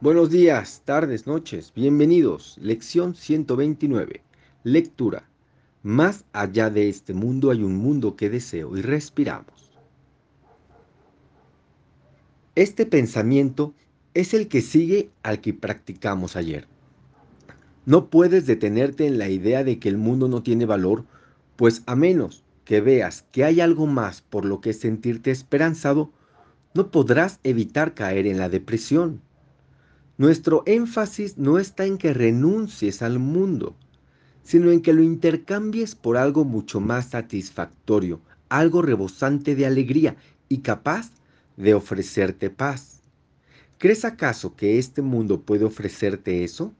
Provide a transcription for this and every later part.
Buenos días, tardes, noches, bienvenidos. Lección 129. Lectura. Más allá de este mundo hay un mundo que deseo y respiramos. Este pensamiento es el que sigue al que practicamos ayer. No puedes detenerte en la idea de que el mundo no tiene valor, pues a menos que veas que hay algo más por lo que sentirte esperanzado, no podrás evitar caer en la depresión nuestro énfasis no está en que renuncies al mundo, sino en que lo intercambies por algo mucho más satisfactorio, algo rebosante de alegría y capaz de ofrecerte paz. ¿Crees acaso que este mundo puede ofrecerte eso?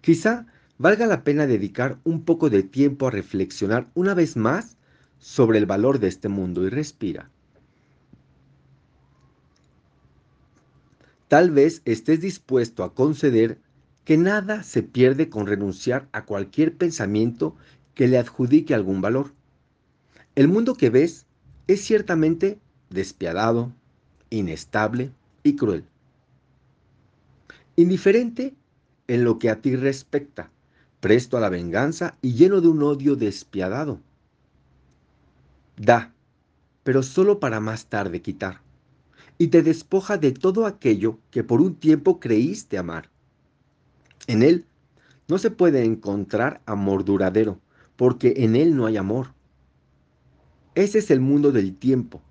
Quizá valga la pena dedicar un poco de tiempo a reflexionar una vez más sobre el valor de este mundo y respira. Tal vez estés dispuesto a conceder que nada se pierde con renunciar a cualquier pensamiento que le adjudique algún valor. El mundo que ves es ciertamente despiadado, inestable y cruel. Indiferente en lo que a ti respecta, presto a la venganza y lleno de un odio despiadado. Da, pero solo para más tarde quitar y te despoja de todo aquello que por un tiempo creíste amar. En Él no se puede encontrar amor duradero, porque en Él no hay amor. Ese es el mundo del tiempo,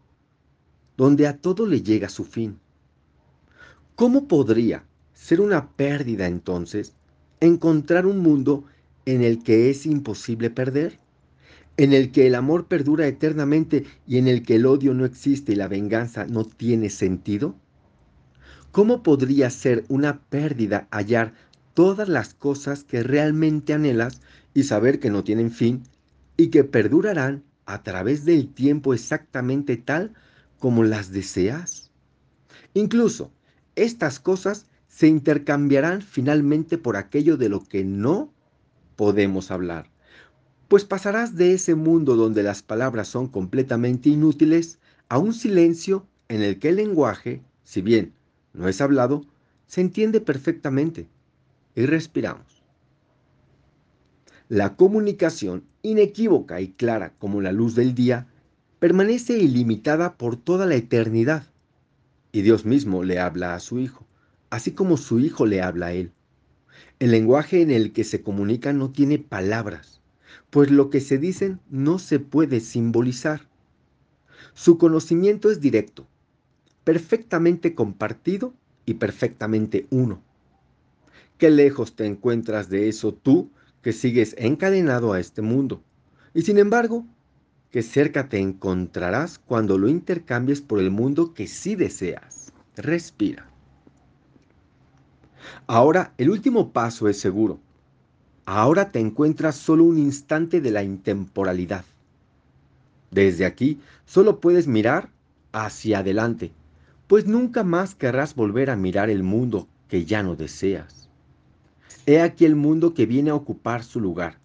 donde a todo le llega su fin. ¿Cómo podría ser una pérdida entonces encontrar un mundo en el que es imposible perder? En el que el amor perdura eternamente y en el que el odio no existe y la venganza no tiene sentido? ¿Cómo podría ser una pérdida hallar todas las cosas que realmente anhelas y saber que no tienen fin y que perdurarán a través del tiempo exactamente tal como las deseas? Incluso estas cosas se intercambiarán finalmente por aquello de lo que no podemos hablar pues pasarás de ese mundo donde las palabras son completamente inútiles a un silencio en el que el lenguaje, si bien no es hablado, se entiende perfectamente. Y respiramos. La comunicación, inequívoca y clara como la luz del día, permanece ilimitada por toda la eternidad. Y Dios mismo le habla a su Hijo, así como su Hijo le habla a Él. El lenguaje en el que se comunica no tiene palabras, pues lo que se dicen no se puede simbolizar. Su conocimiento es directo, perfectamente compartido y perfectamente uno. Qué lejos te encuentras de eso tú que sigues encadenado a este mundo. Y sin embargo, qué cerca te encontrarás cuando lo intercambies por el mundo que sí deseas. Respira. Ahora, el último paso es seguro. Ahora te encuentras solo un instante de la intemporalidad. Desde aquí solo puedes mirar hacia adelante, pues nunca más querrás volver a mirar el mundo que ya no deseas. He aquí el mundo que viene a ocupar su lugar,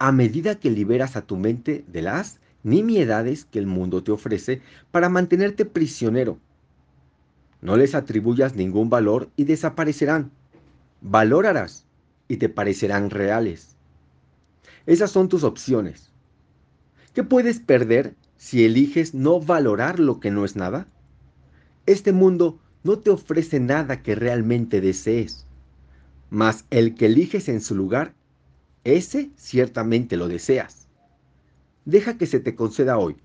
a medida que liberas a tu mente de las nimiedades que el mundo te ofrece para mantenerte prisionero. No les atribuyas ningún valor y desaparecerán. Valorarás y te parecerán reales. Esas son tus opciones. ¿Qué puedes perder si eliges no valorar lo que no es nada? Este mundo no te ofrece nada que realmente desees, mas el que eliges en su lugar, ese ciertamente lo deseas. Deja que se te conceda hoy.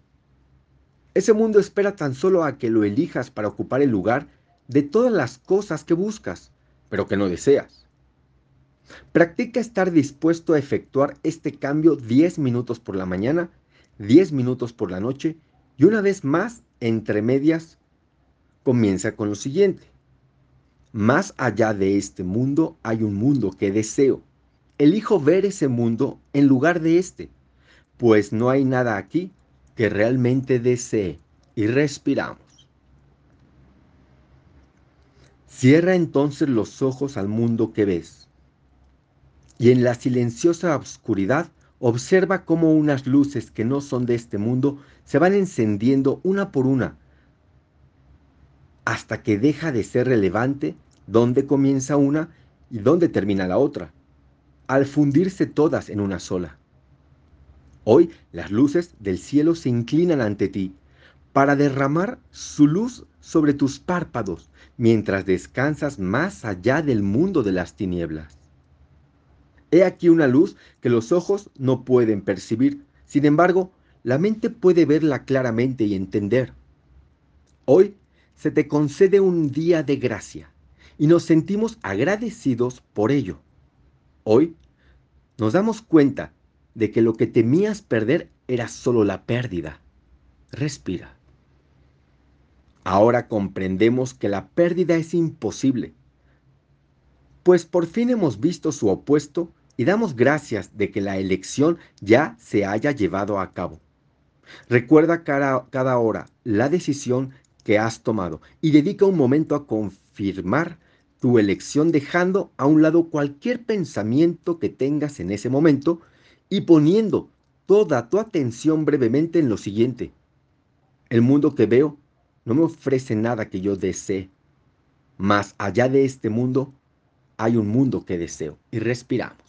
Ese mundo espera tan solo a que lo elijas para ocupar el lugar de todas las cosas que buscas, pero que no deseas. Practica estar dispuesto a efectuar este cambio 10 minutos por la mañana, 10 minutos por la noche y una vez más, entre medias, comienza con lo siguiente. Más allá de este mundo hay un mundo que deseo. Elijo ver ese mundo en lugar de este, pues no hay nada aquí que realmente desee. Y respiramos. Cierra entonces los ojos al mundo que ves y en la silenciosa oscuridad observa cómo unas luces que no son de este mundo se van encendiendo una por una hasta que deja de ser relevante dónde comienza una y dónde termina la otra, al fundirse todas en una sola. Hoy las luces del cielo se inclinan ante ti para derramar su luz sobre tus párpados mientras descansas más allá del mundo de las tinieblas. He aquí una luz que los ojos no pueden percibir, sin embargo, la mente puede verla claramente y entender. Hoy se te concede un día de gracia y nos sentimos agradecidos por ello. Hoy nos damos cuenta de que lo que temías perder era solo la pérdida. Respira. Ahora comprendemos que la pérdida es imposible, pues por fin hemos visto su opuesto y damos gracias de que la elección ya se haya llevado a cabo. Recuerda cada, cada hora la decisión que has tomado y dedica un momento a confirmar tu elección dejando a un lado cualquier pensamiento que tengas en ese momento y poniendo toda tu atención brevemente en lo siguiente. El mundo que veo no me ofrece nada que yo desee. Más allá de este mundo hay un mundo que deseo. Y respiramos.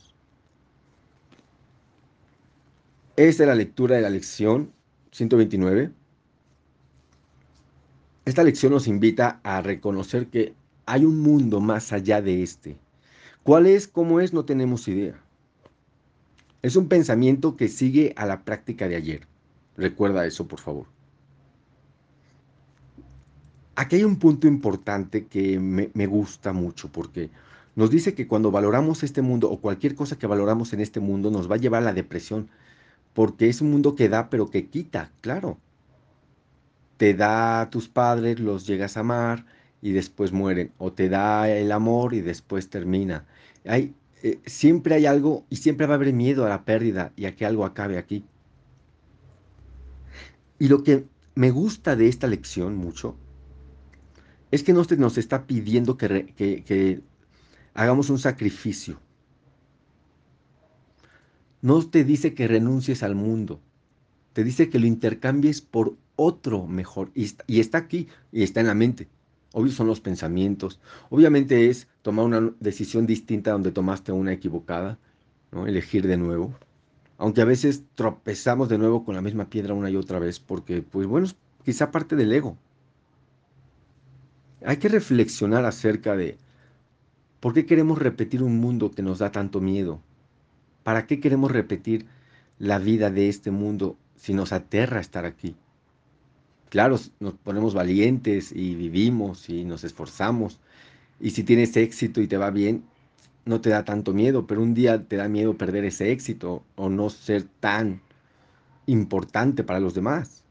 Esta es la lectura de la lección 129. Esta lección nos invita a reconocer que hay un mundo más allá de este. ¿Cuál es? ¿Cómo es? No tenemos idea. Es un pensamiento que sigue a la práctica de ayer. Recuerda eso, por favor. Aquí hay un punto importante que me, me, gusta mucho porque nos dice que cuando valoramos este mundo o cualquier cosa que valoramos en este mundo nos va a llevar a la depresión porque es un mundo que da pero que quita, claro. Te da a tus padres, los llegas a amar y después mueren o te da el amor y después termina. Hay, eh, siempre hay algo y siempre va a haber miedo a la pérdida y a que algo acabe aquí. Y lo que me gusta de esta lección mucho es que nos, nos está pidiendo que, hagamos un sacrificio. No te dice que renuncies al mundo, te dice que lo intercambies por otro mejor. Y está, aquí, y está en la mente. Obvio son los pensamientos. Obviamente es tomar una decisión distinta donde tomaste una equivocada, elegir de nuevo. Aunque a veces tropezamos de nuevo con la misma piedra una y otra vez, porque, pues bueno, quizá parte del ego. Hay que reflexionar acerca de por qué queremos repetir un mundo que nos da tanto miedo. ¿Para qué queremos repetir la vida de este mundo si nos aterra estar aquí? Claro, nos ponemos valientes y vivimos y nos esforzamos. Y si tienes éxito y te va bien, no te da tanto miedo, pero un día te da miedo perder ese éxito o no ser tan importante para los demás.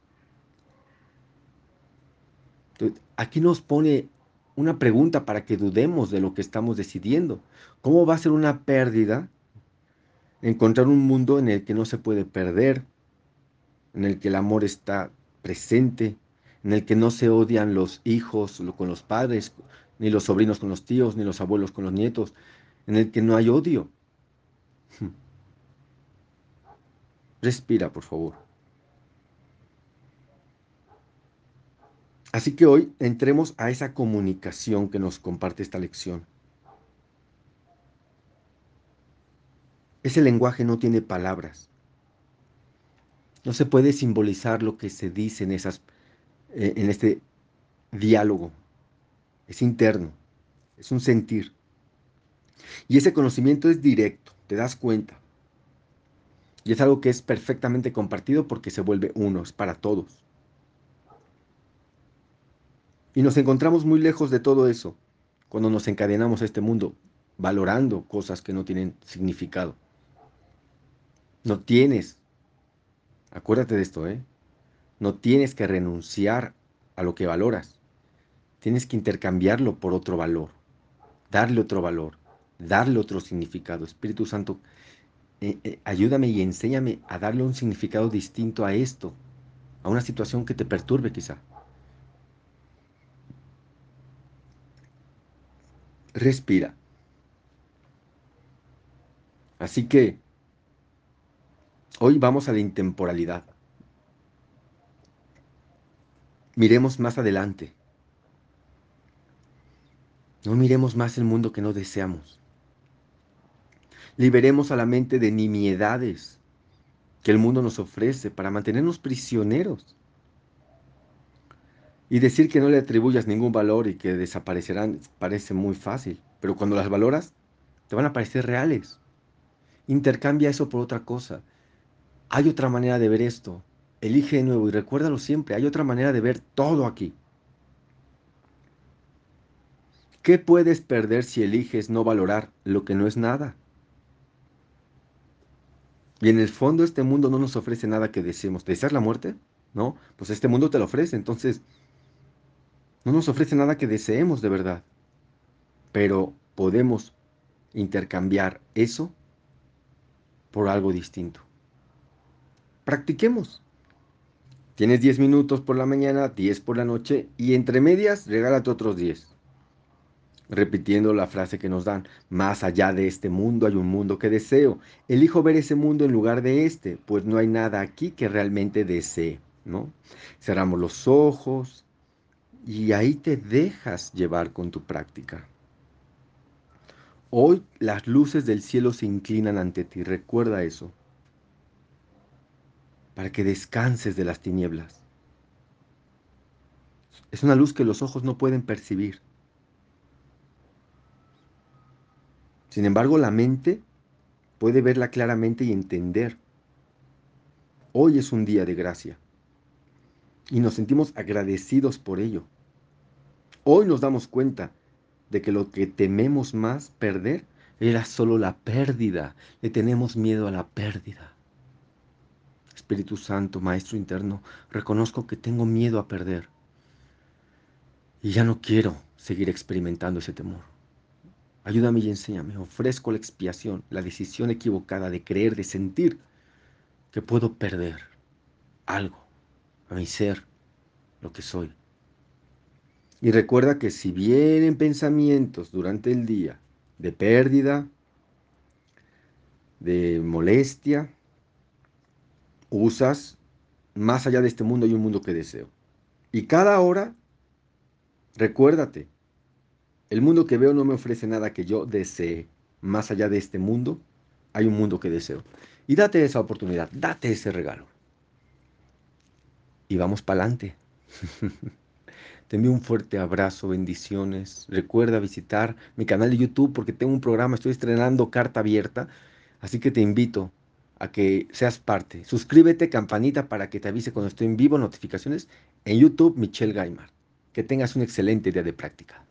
aquí nos pone una pregunta para que dudemos de lo que estamos decidiendo. ¿Cómo va a ser una pérdida encontrar un mundo en el que no se puede perder, en el que el amor está presente, en el que no se odian los hijos con los padres, ni los sobrinos con los tíos, ni los abuelos con los nietos, en el que no hay odio? Respira, por favor. Así que hoy entremos a esa comunicación que nos comparte esta lección. Ese lenguaje no tiene palabras. No se puede simbolizar lo que se dice en, esas, eh, en este diálogo. Es interno, es un sentir. Y ese conocimiento es directo, te das cuenta. Y es algo que es perfectamente compartido porque se vuelve uno, es para todos. Y nos encontramos muy lejos de todo eso cuando nos encadenamos a este mundo, valorando cosas que no tienen significado. No tienes, acuérdate de esto, ¿eh? No tienes que renunciar a lo que valoras. Tienes que intercambiarlo por otro valor, darle otro valor, darle otro significado. Espíritu Santo, eh, eh, ayúdame y enséñame a darle un significado distinto a esto, a una situación que te perturbe quizá. respira. Así que hoy vamos a la intemporalidad. Miremos más adelante. No miremos más el mundo que no deseamos. Liberemos a la mente de nimiedades que el mundo nos ofrece para mantenernos prisioneros. Y decir que no le atribuyas ningún valor y que desaparecerán parece muy fácil, pero cuando las valoras, te van a parecer reales. Intercambia eso por otra cosa. Hay otra manera de ver esto. Elige de nuevo y recuérdalo siempre. Hay otra manera de ver todo aquí. ¿Qué puedes perder si eliges no valorar lo que no es nada? Y en el fondo este mundo no nos ofrece nada que deseemos. ¿Deseas la muerte? No, pues este mundo te lo ofrece. Entonces, no nos ofrece nada que deseemos de verdad. Pero podemos intercambiar eso por algo distinto. Practiquemos. Tienes 10 minutos por la mañana, 10 por la noche y entre medias regálate otros 10 repitiendo la frase que nos dan, más allá de este mundo hay un mundo que deseo. Elijo ver ese mundo en lugar de este, pues no hay nada aquí que realmente desee, ¿no? Cerramos los ojos y ahí te dejas llevar con tu práctica. Hoy las luces del cielo se inclinan ante ti, recuerda eso, para que descanses de las tinieblas. Es una luz que los ojos no pueden percibir Sin embargo, la mente puede verla claramente y entender. Hoy es un día de gracia y nos sentimos agradecidos por ello. Hoy nos damos cuenta de que lo que tememos más perder era solo la pérdida. Le tenemos miedo a la pérdida. Espíritu Santo, Maestro interno, reconozco que tengo miedo a perder. Y ya no quiero seguir experimentando ese temor. Ayúdame y enséñame. Ofrezco la expiación, la decisión equivocada de creer, de sentir que puedo perder algo, a mi ser, lo que soy. Y recuerda que si vienen pensamientos durante el día de pérdida, de molestia, usas, más allá de este mundo hay un mundo que deseo. Y cada hora, recuérdate, el mundo que veo no me ofrece nada que yo desee. Más allá de este mundo, hay un mundo que deseo. Y date esa oportunidad, date ese regalo. Y vamos para adelante. Te envío un fuerte abrazo, bendiciones. Recuerda visitar mi canal de YouTube porque tengo un programa, estoy estrenando carta abierta. Así que te invito a que seas parte. Suscríbete, campanita para que te avise cuando estoy en vivo, notificaciones en YouTube, Michelle Gaimar. Que tengas un excelente día de práctica.